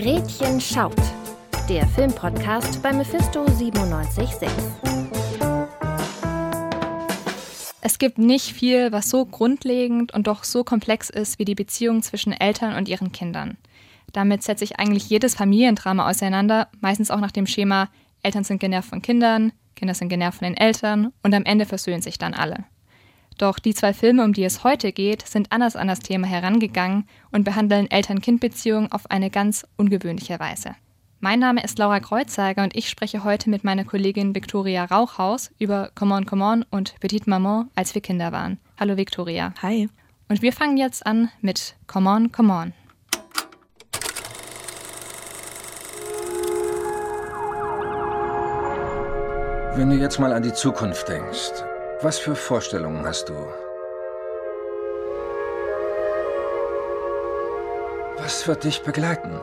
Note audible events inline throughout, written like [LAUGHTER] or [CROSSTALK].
Gretchen schaut. Der Filmpodcast bei Mephisto 976. Es gibt nicht viel, was so grundlegend und doch so komplex ist wie die Beziehung zwischen Eltern und ihren Kindern. Damit setzt sich eigentlich jedes Familiendrama auseinander, meistens auch nach dem Schema Eltern sind genervt von Kindern, Kinder sind genervt von den Eltern und am Ende versöhnen sich dann alle. Doch die zwei Filme, um die es heute geht, sind anders an das Thema herangegangen und behandeln Eltern-Kind-Beziehungen auf eine ganz ungewöhnliche Weise. Mein Name ist Laura Kreuzzeiger und ich spreche heute mit meiner Kollegin Victoria Rauchhaus über Come on, Come on und Petite Maman, als wir Kinder waren. Hallo Victoria. Hi. Und wir fangen jetzt an mit Come on, Come on. Wenn du jetzt mal an die Zukunft denkst, was für Vorstellungen hast du? Was wird dich begleiten?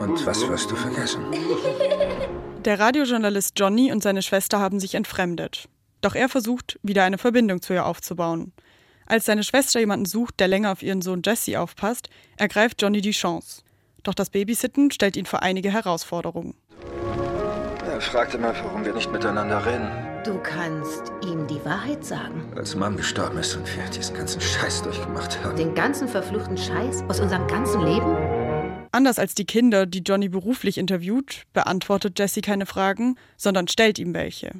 Und was wirst du vergessen? Der Radiojournalist Johnny und seine Schwester haben sich entfremdet. Doch er versucht, wieder eine Verbindung zu ihr aufzubauen. Als seine Schwester jemanden sucht, der länger auf ihren Sohn Jesse aufpasst, ergreift Johnny die Chance. Doch das Babysitten stellt ihn vor einige Herausforderungen. Er fragte mal, warum wir nicht miteinander reden. Du kannst ihm die Wahrheit sagen. Als Mom gestorben ist und wir diesen ganzen Scheiß durchgemacht haben. Den ganzen verfluchten Scheiß aus unserem ganzen Leben? Anders als die Kinder, die Johnny beruflich interviewt, beantwortet Jesse keine Fragen, sondern stellt ihm welche.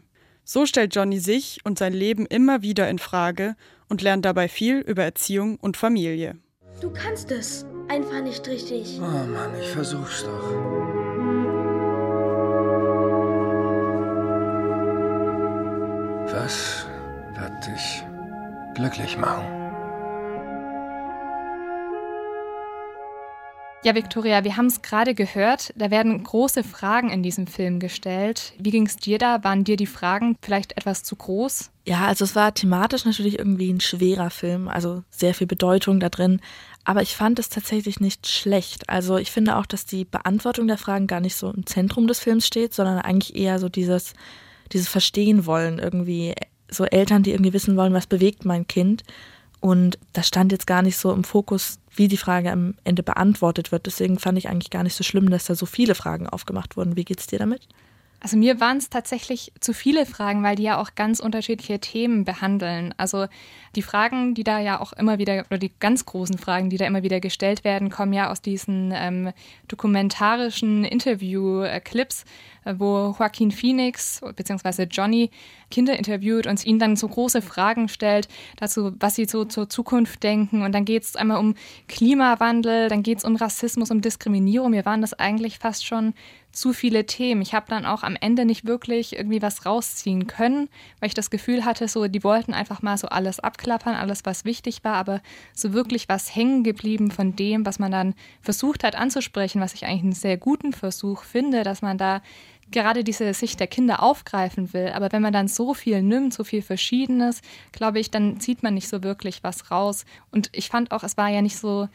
So stellt Johnny sich und sein Leben immer wieder in Frage und lernt dabei viel über Erziehung und Familie. Du kannst es einfach nicht richtig. Oh Mann, ich versuch's doch. Was wird dich glücklich machen? Ja, Victoria, wir haben es gerade gehört, da werden große Fragen in diesem Film gestellt. Wie ging es dir da? Waren dir die Fragen vielleicht etwas zu groß? Ja, also es war thematisch natürlich irgendwie ein schwerer Film, also sehr viel Bedeutung da drin. Aber ich fand es tatsächlich nicht schlecht. Also ich finde auch, dass die Beantwortung der Fragen gar nicht so im Zentrum des Films steht, sondern eigentlich eher so dieses, dieses Verstehen wollen, irgendwie so Eltern, die irgendwie wissen wollen, was bewegt mein Kind. Und das stand jetzt gar nicht so im Fokus, wie die Frage am Ende beantwortet wird. Deswegen fand ich eigentlich gar nicht so schlimm, dass da so viele Fragen aufgemacht wurden. Wie geht's dir damit? Also mir waren es tatsächlich zu viele Fragen, weil die ja auch ganz unterschiedliche Themen behandeln. Also die Fragen, die da ja auch immer wieder, oder die ganz großen Fragen, die da immer wieder gestellt werden, kommen ja aus diesen ähm, dokumentarischen Interview-Clips, äh, wo Joaquin Phoenix bzw. Johnny Kinder interviewt und ihnen dann so große Fragen stellt dazu, was sie so zur Zukunft denken. Und dann geht es einmal um Klimawandel, dann geht es um Rassismus, um Diskriminierung. Mir waren das eigentlich fast schon zu viele Themen. Ich habe dann auch am Ende nicht wirklich irgendwie was rausziehen können, weil ich das Gefühl hatte, so die wollten einfach mal so alles abklappern, alles was wichtig war, aber so wirklich was hängen geblieben von dem, was man dann versucht hat anzusprechen, was ich eigentlich einen sehr guten Versuch finde, dass man da gerade diese Sicht der Kinder aufgreifen will. Aber wenn man dann so viel nimmt, so viel Verschiedenes, glaube ich, dann zieht man nicht so wirklich was raus. Und ich fand auch, es war ja nicht so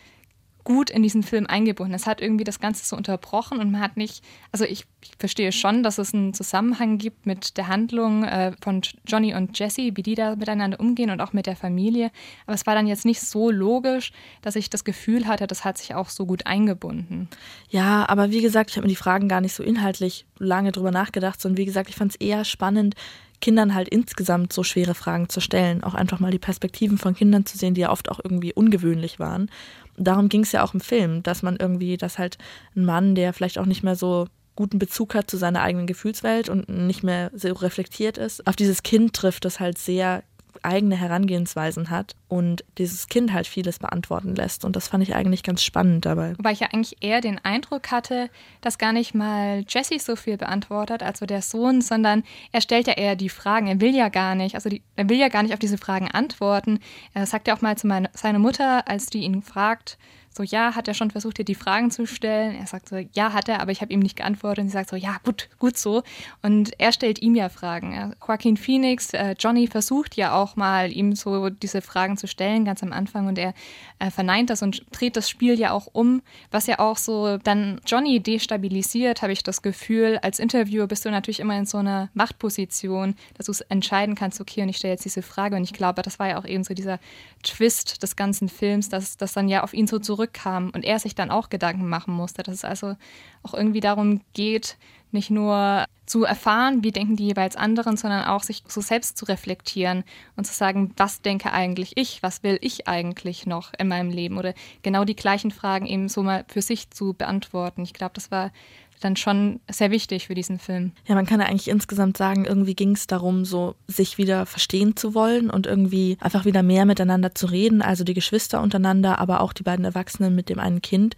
gut in diesen Film eingebunden. Es hat irgendwie das Ganze so unterbrochen und man hat nicht, also ich, ich verstehe schon, dass es einen Zusammenhang gibt mit der Handlung äh, von Johnny und Jesse, wie die da miteinander umgehen und auch mit der Familie. Aber es war dann jetzt nicht so logisch, dass ich das Gefühl hatte, das hat sich auch so gut eingebunden. Ja, aber wie gesagt, ich habe mir die Fragen gar nicht so inhaltlich lange drüber nachgedacht, sondern wie gesagt, ich fand es eher spannend, Kindern halt insgesamt so schwere Fragen zu stellen, auch einfach mal die Perspektiven von Kindern zu sehen, die ja oft auch irgendwie ungewöhnlich waren. Darum ging es ja auch im Film, dass man irgendwie, dass halt ein Mann, der vielleicht auch nicht mehr so guten Bezug hat zu seiner eigenen Gefühlswelt und nicht mehr so reflektiert ist, auf dieses Kind trifft, das halt sehr eigene Herangehensweisen hat und dieses Kind halt vieles beantworten lässt. Und das fand ich eigentlich ganz spannend dabei. Wobei ich ja eigentlich eher den Eindruck hatte, dass gar nicht mal Jesse so viel beantwortet, also der Sohn, sondern er stellt ja eher die Fragen. Er will ja gar nicht, also die, er will ja gar nicht auf diese Fragen antworten. Er sagt ja auch mal zu meine, seiner Mutter, als die ihn fragt, so, ja, hat er schon versucht, dir die Fragen zu stellen? Er sagt so, ja, hat er, aber ich habe ihm nicht geantwortet. Und sie sagt so, ja, gut, gut so. Und er stellt ihm ja Fragen. Joaquin Phoenix, äh, Johnny versucht ja auch mal, ihm so diese Fragen zu stellen, ganz am Anfang. Und er äh, verneint das und dreht das Spiel ja auch um, was ja auch so dann Johnny destabilisiert, habe ich das Gefühl. Als Interviewer bist du natürlich immer in so einer Machtposition, dass du es entscheiden kannst, okay, und ich stelle jetzt diese Frage. Und ich glaube, das war ja auch eben so dieser Twist des ganzen Films, dass das dann ja auf ihn so zurück zurückkam und er sich dann auch Gedanken machen musste, dass es also auch irgendwie darum geht, nicht nur zu erfahren, wie denken die jeweils anderen, sondern auch sich so selbst zu reflektieren und zu sagen, was denke eigentlich ich, was will ich eigentlich noch in meinem Leben oder genau die gleichen Fragen eben so mal für sich zu beantworten. Ich glaube, das war dann schon sehr wichtig für diesen Film. Ja, man kann ja eigentlich insgesamt sagen, irgendwie ging es darum, so sich wieder verstehen zu wollen und irgendwie einfach wieder mehr miteinander zu reden, also die Geschwister untereinander, aber auch die beiden Erwachsenen mit dem einen Kind.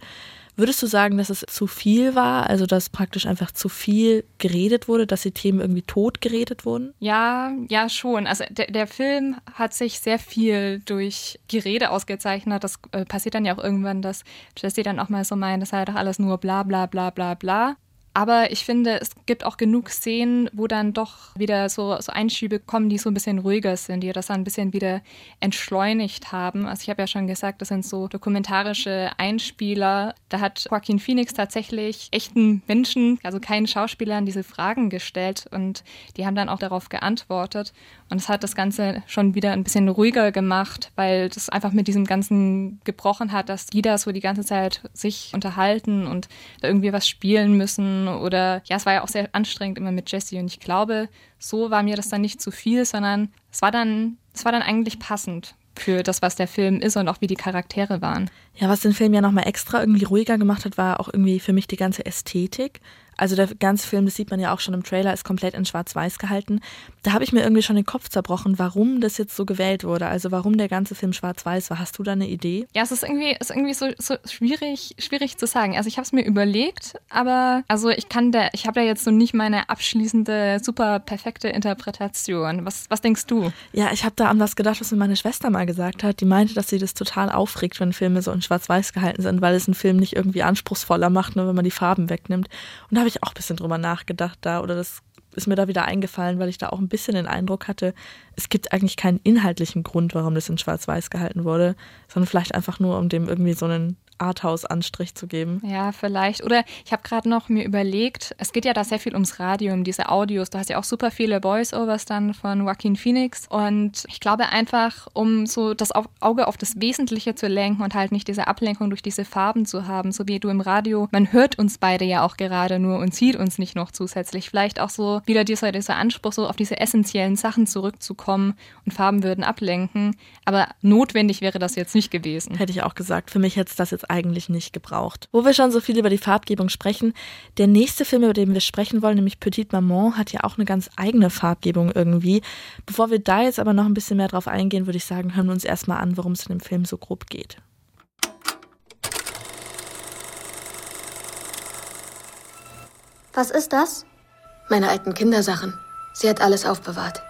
Würdest du sagen, dass es zu viel war, also dass praktisch einfach zu viel geredet wurde, dass die Themen irgendwie tot geredet wurden? Ja, ja schon. Also der, der Film hat sich sehr viel durch Gerede ausgezeichnet. Das äh, passiert dann ja auch irgendwann, dass Jesse dann auch mal so meint, das sei doch alles nur bla bla bla bla bla. Aber ich finde, es gibt auch genug Szenen, wo dann doch wieder so, so Einschübe kommen, die so ein bisschen ruhiger sind, die das dann ein bisschen wieder entschleunigt haben. Also ich habe ja schon gesagt, das sind so dokumentarische Einspieler. Da hat Joaquin Phoenix tatsächlich echten Menschen, also keinen Schauspielern, diese Fragen gestellt und die haben dann auch darauf geantwortet. Und es hat das Ganze schon wieder ein bisschen ruhiger gemacht, weil das einfach mit diesem Ganzen gebrochen hat, dass die da so die ganze Zeit sich unterhalten und da irgendwie was spielen müssen oder ja, es war ja auch sehr anstrengend immer mit Jesse und ich glaube, so war mir das dann nicht zu viel, sondern es war dann, es war dann eigentlich passend für das, was der Film ist und auch wie die Charaktere waren. Ja, was den Film ja nochmal extra irgendwie ruhiger gemacht hat, war auch irgendwie für mich die ganze Ästhetik. Also der ganze Film, das sieht man ja auch schon im Trailer, ist komplett in Schwarz-Weiß gehalten. Da habe ich mir irgendwie schon den Kopf zerbrochen, warum das jetzt so gewählt wurde. Also warum der ganze Film Schwarz-Weiß war. Hast du da eine Idee? Ja, es ist irgendwie, ist irgendwie so, so schwierig, schwierig zu sagen. Also ich habe es mir überlegt, aber also ich kann da, ich habe da jetzt so nicht meine abschließende, super perfekte Interpretation. Was, was denkst du? Ja, ich habe da an was gedacht, was mir meine Schwester mal gesagt hat. Die meinte, dass sie das total aufregt, wenn Filme so in Schwarz-Weiß gehalten sind, weil es einen Film nicht irgendwie anspruchsvoller macht, nur wenn man die Farben wegnimmt. Und da habe ich auch ein bisschen drüber nachgedacht da oder das ist mir da wieder eingefallen, weil ich da auch ein bisschen den Eindruck hatte, es gibt eigentlich keinen inhaltlichen Grund, warum das in Schwarz-Weiß gehalten wurde, sondern vielleicht einfach nur, um dem irgendwie so einen Arthouse-Anstrich zu geben. Ja, vielleicht. Oder ich habe gerade noch mir überlegt, es geht ja da sehr viel ums Radio, um diese Audios. Du hast ja auch super viele Voice-Overs dann von Joaquin Phoenix. Und ich glaube einfach, um so das Auge auf das Wesentliche zu lenken und halt nicht diese Ablenkung durch diese Farben zu haben, so wie du im Radio, man hört uns beide ja auch gerade nur und sieht uns nicht noch zusätzlich. Vielleicht auch so wieder dieser, dieser Anspruch, so auf diese essentiellen Sachen zurückzukommen und Farben würden ablenken. Aber notwendig wäre das jetzt nicht gewesen. Hätte ich auch gesagt. Für mich hätte es das jetzt eigentlich nicht gebraucht. Wo wir schon so viel über die Farbgebung sprechen, der nächste Film, über den wir sprechen wollen, nämlich Petite Maman, hat ja auch eine ganz eigene Farbgebung irgendwie. Bevor wir da jetzt aber noch ein bisschen mehr drauf eingehen, würde ich sagen, hören wir uns erstmal an, worum es in dem Film so grob geht. Was ist das? Meine alten Kindersachen. Sie hat alles aufbewahrt.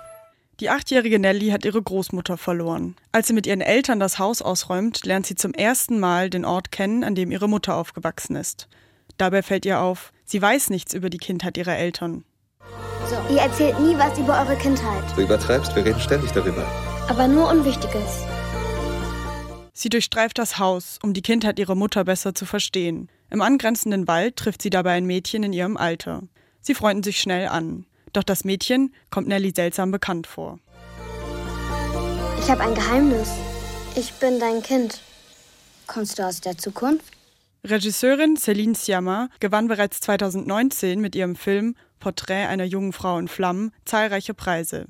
Die achtjährige Nelly hat ihre Großmutter verloren. Als sie mit ihren Eltern das Haus ausräumt, lernt sie zum ersten Mal den Ort kennen, an dem ihre Mutter aufgewachsen ist. Dabei fällt ihr auf, sie weiß nichts über die Kindheit ihrer Eltern. So. Ihr erzählt nie was über eure Kindheit. Du übertreibst, wir reden ständig darüber. Aber nur Unwichtiges. Sie durchstreift das Haus, um die Kindheit ihrer Mutter besser zu verstehen. Im angrenzenden Wald trifft sie dabei ein Mädchen in ihrem Alter. Sie freunden sich schnell an. Doch das Mädchen kommt Nelly seltsam bekannt vor. Ich habe ein Geheimnis. Ich bin dein Kind. Kommst du aus der Zukunft? Regisseurin Céline Sciamma gewann bereits 2019 mit ihrem Film Porträt einer jungen Frau in Flammen zahlreiche Preise.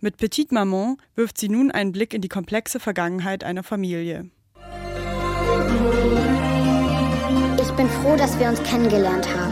Mit Petite Maman wirft sie nun einen Blick in die komplexe Vergangenheit einer Familie. Ich bin froh, dass wir uns kennengelernt haben.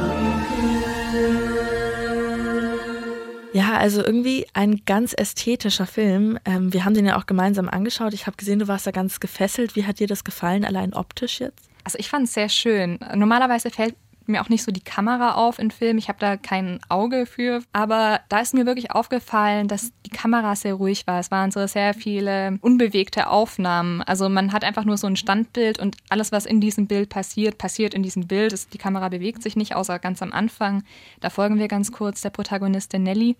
Ja, also irgendwie ein ganz ästhetischer Film. Ähm, wir haben den ja auch gemeinsam angeschaut. Ich habe gesehen, du warst da ganz gefesselt. Wie hat dir das gefallen, allein optisch jetzt? Also ich fand es sehr schön. Normalerweise fällt mir auch nicht so die Kamera auf in Filmen. Ich habe da kein Auge für. Aber da ist mir wirklich aufgefallen, dass die Kamera sehr ruhig war. Es waren so sehr viele unbewegte Aufnahmen. Also man hat einfach nur so ein Standbild und alles, was in diesem Bild passiert, passiert in diesem Bild. Die Kamera bewegt sich nicht, außer ganz am Anfang. Da folgen wir ganz kurz der Protagonistin Nelly.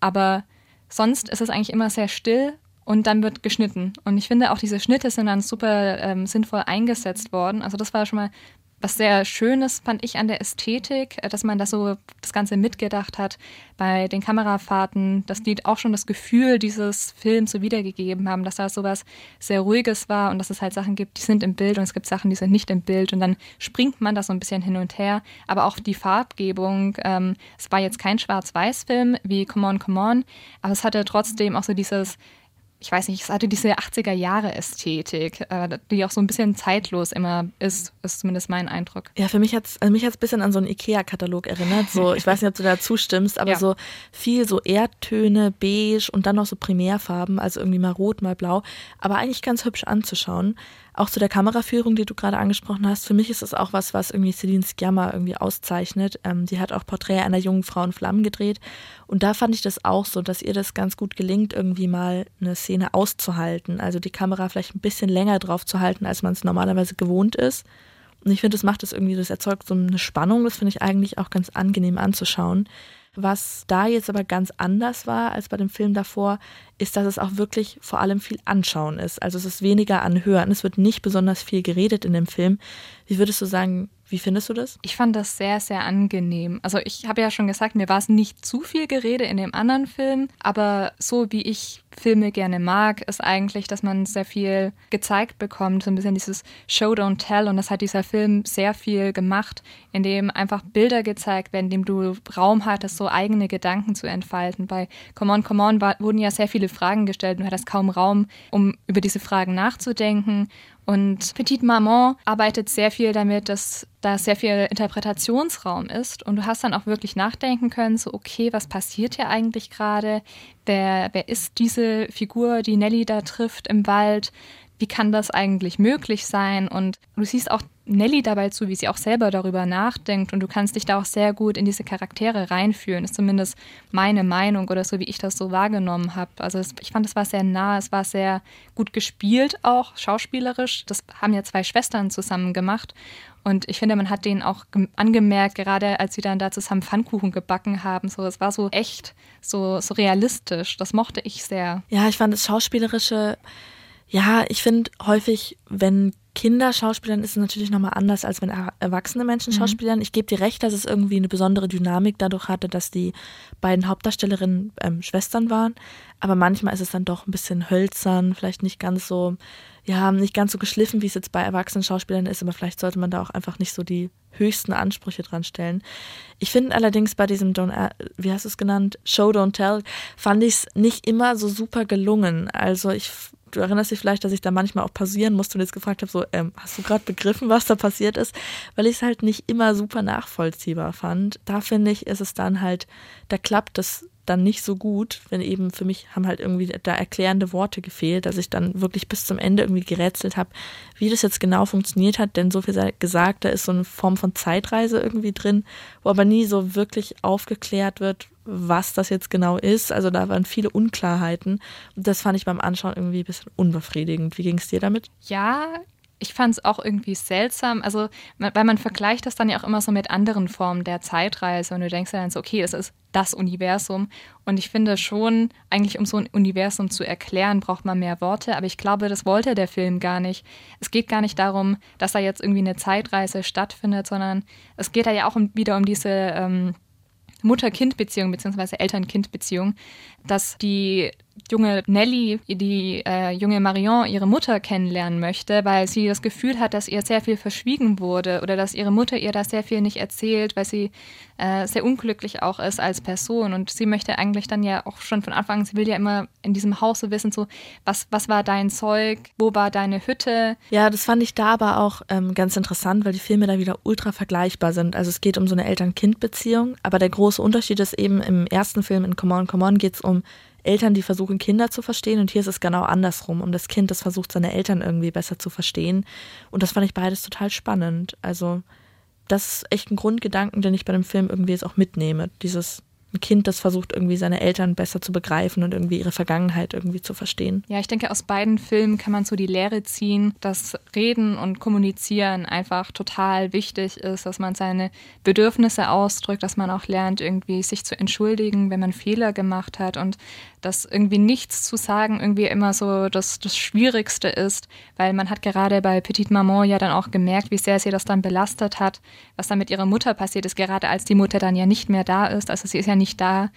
Aber sonst ist es eigentlich immer sehr still und dann wird geschnitten. Und ich finde auch diese Schnitte sind dann super ähm, sinnvoll eingesetzt worden. Also das war schon mal was sehr Schönes fand ich an der Ästhetik, äh, dass man das so das Ganze mitgedacht hat bei den Kamerafahrten, dass die auch schon das Gefühl dieses Films so wiedergegeben haben, dass da sowas sehr Ruhiges war und dass es halt Sachen gibt, die sind im Bild und es gibt Sachen, die sind nicht im Bild und dann springt man da so ein bisschen hin und her. Aber auch die Farbgebung, ähm, es war jetzt kein Schwarz-Weiß-Film wie Come On, Come On, aber es hatte trotzdem auch so dieses ich weiß nicht, es hatte diese 80er Jahre Ästhetik, äh, die auch so ein bisschen zeitlos immer ist, ist zumindest mein Eindruck. Ja, für mich hat es also mich hat's ein bisschen an so einen Ikea-Katalog erinnert. So, ich weiß nicht, ob du da zustimmst, aber ja. so viel so Erdtöne, beige und dann noch so Primärfarben, also irgendwie mal rot, mal blau, aber eigentlich ganz hübsch anzuschauen. Auch zu der Kameraführung, die du gerade angesprochen hast. Für mich ist es auch was, was irgendwie Celine Sciamma irgendwie auszeichnet. Ähm, die hat auch Porträt einer jungen Frau in Flammen gedreht. Und da fand ich das auch so, dass ihr das ganz gut gelingt, irgendwie mal eine Szene auszuhalten. Also die Kamera vielleicht ein bisschen länger drauf zu halten, als man es normalerweise gewohnt ist. Und ich finde, das macht es irgendwie, das erzeugt so eine Spannung. Das finde ich eigentlich auch ganz angenehm anzuschauen. Was da jetzt aber ganz anders war als bei dem Film davor, ist, dass es auch wirklich vor allem viel Anschauen ist. Also es ist weniger Anhören. Es wird nicht besonders viel geredet in dem Film. Wie würdest du sagen, wie findest du das? Ich fand das sehr, sehr angenehm. Also ich habe ja schon gesagt, mir war es nicht zu viel Gerede in dem anderen Film, aber so wie ich Filme gerne mag, ist eigentlich, dass man sehr viel gezeigt bekommt, so ein bisschen dieses Show Don't Tell und das hat dieser Film sehr viel gemacht, indem einfach Bilder gezeigt werden, indem du Raum hattest, so eigene Gedanken zu entfalten. Bei Come On, Come On war, wurden ja sehr viele Fragen gestellt und du hattest kaum Raum, um über diese Fragen nachzudenken und Petite Maman arbeitet sehr viel damit, dass da sehr viel Interpretationsraum ist und du hast dann auch wirklich nachdenken können, so okay, was passiert hier eigentlich gerade? Wer, wer ist diese Figur, die Nelly da trifft im Wald? Wie kann das eigentlich möglich sein? Und du siehst auch Nelly dabei zu, wie sie auch selber darüber nachdenkt und du kannst dich da auch sehr gut in diese Charaktere reinfühlen. Ist zumindest meine Meinung oder so, wie ich das so wahrgenommen habe. Also es, ich fand, es war sehr nah, es war sehr gut gespielt auch, schauspielerisch. Das haben ja zwei Schwestern zusammen gemacht und ich finde, man hat denen auch angemerkt, gerade als sie dann da zusammen Pfannkuchen gebacken haben, so, es war so echt, so, so realistisch. Das mochte ich sehr. Ja, ich fand das Schauspielerische, ja, ich finde häufig, wenn Kinder schauspielern ist es natürlich nochmal anders, als wenn erwachsene Menschen mhm. schauspielern. Ich gebe dir recht, dass es irgendwie eine besondere Dynamik dadurch hatte, dass die beiden Hauptdarstellerinnen ähm, Schwestern waren. Aber manchmal ist es dann doch ein bisschen hölzern, vielleicht nicht ganz so, ja, nicht ganz so geschliffen, wie es jetzt bei erwachsenen Schauspielern ist, aber vielleicht sollte man da auch einfach nicht so die höchsten Ansprüche dran stellen. Ich finde allerdings bei diesem Don't, äh, wie hast du es genannt, Show Don't Tell, fand ich es nicht immer so super gelungen. Also ich du erinnerst dich vielleicht, dass ich da manchmal auch pausieren musste und jetzt gefragt habe, so, ähm, hast du gerade begriffen, was da passiert ist? Weil ich es halt nicht immer super nachvollziehbar fand. Da finde ich, ist es dann halt, da klappt es dann nicht so gut, wenn eben für mich haben halt irgendwie da erklärende Worte gefehlt, dass ich dann wirklich bis zum Ende irgendwie gerätselt habe, wie das jetzt genau funktioniert hat, denn so viel gesagt, da ist so eine Form von Zeitreise irgendwie drin, wo aber nie so wirklich aufgeklärt wird, was das jetzt genau ist. Also da waren viele Unklarheiten. Und das fand ich beim Anschauen irgendwie ein bisschen unbefriedigend. Wie ging es dir damit? Ja, ich fand es auch irgendwie seltsam, also weil man vergleicht das dann ja auch immer so mit anderen Formen der Zeitreise und du denkst dann so, okay, es ist das Universum und ich finde schon, eigentlich um so ein Universum zu erklären, braucht man mehr Worte, aber ich glaube, das wollte der Film gar nicht. Es geht gar nicht darum, dass da jetzt irgendwie eine Zeitreise stattfindet, sondern es geht da ja auch wieder um diese ähm, Mutter-Kind-Beziehung bzw. Eltern-Kind-Beziehung, dass die junge Nelly, die äh, junge Marion, ihre Mutter kennenlernen möchte, weil sie das Gefühl hat, dass ihr sehr viel verschwiegen wurde oder dass ihre Mutter ihr da sehr viel nicht erzählt, weil sie äh, sehr unglücklich auch ist als Person. Und sie möchte eigentlich dann ja auch schon von Anfang an, sie will ja immer in diesem Hause wissen, so, was, was war dein Zeug, wo war deine Hütte? Ja, das fand ich da aber auch ähm, ganz interessant, weil die Filme da wieder ultra vergleichbar sind. Also es geht um so eine Eltern-Kind-Beziehung, aber der große Unterschied ist eben im ersten Film in Come On, Come On geht es um Eltern, die versuchen, Kinder zu verstehen. Und hier ist es genau andersrum, um das Kind, das versucht, seine Eltern irgendwie besser zu verstehen. Und das fand ich beides total spannend. Also, das ist echt ein Grundgedanken, den ich bei dem Film irgendwie jetzt auch mitnehme. Dieses ein Kind, das versucht, irgendwie seine Eltern besser zu begreifen und irgendwie ihre Vergangenheit irgendwie zu verstehen. Ja, ich denke, aus beiden Filmen kann man so die Lehre ziehen, dass Reden und Kommunizieren einfach total wichtig ist, dass man seine Bedürfnisse ausdrückt, dass man auch lernt, irgendwie sich zu entschuldigen, wenn man Fehler gemacht hat und dass irgendwie nichts zu sagen irgendwie immer so das, das Schwierigste ist, weil man hat gerade bei Petite Maman ja dann auch gemerkt, wie sehr sie das dann belastet hat, was dann mit ihrer Mutter passiert ist, gerade als die Mutter dann ja nicht mehr da ist. Also sie ist ja nicht da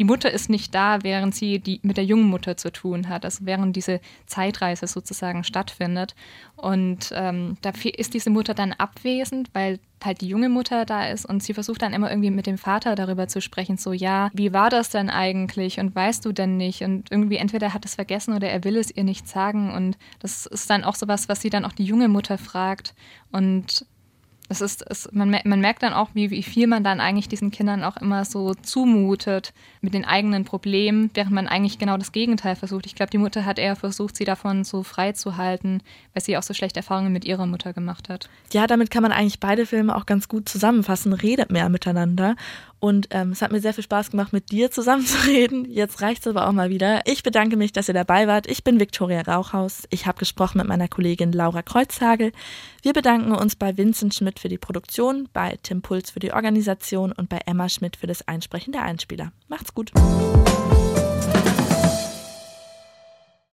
die Mutter ist nicht da, während sie die mit der jungen Mutter zu tun hat, also während diese Zeitreise sozusagen stattfindet. Und ähm, da ist diese Mutter dann abwesend, weil halt die junge Mutter da ist. Und sie versucht dann immer irgendwie mit dem Vater darüber zu sprechen, so ja, wie war das denn eigentlich? Und weißt du denn nicht? Und irgendwie entweder hat es vergessen oder er will es ihr nicht sagen. Und das ist dann auch sowas, was sie dann auch die junge Mutter fragt. Und es ist, es, man, man merkt dann auch, wie, wie viel man dann eigentlich diesen Kindern auch immer so zumutet mit den eigenen Problemen, während man eigentlich genau das Gegenteil versucht. Ich glaube, die Mutter hat eher versucht, sie davon so frei zu halten, weil sie auch so schlechte Erfahrungen mit ihrer Mutter gemacht hat. Ja, damit kann man eigentlich beide Filme auch ganz gut zusammenfassen. Redet mehr miteinander. Und ähm, es hat mir sehr viel Spaß gemacht, mit dir zusammenzureden. [LAUGHS] Jetzt reicht es aber auch mal wieder. Ich bedanke mich, dass ihr dabei wart. Ich bin Viktoria Rauchhaus. Ich habe gesprochen mit meiner Kollegin Laura Kreuzhagel. Wir bedanken uns bei Vincent Schmidt für die Produktion, bei Tim Puls für die Organisation und bei Emma Schmidt für das Einsprechen der Einspieler. Macht's gut.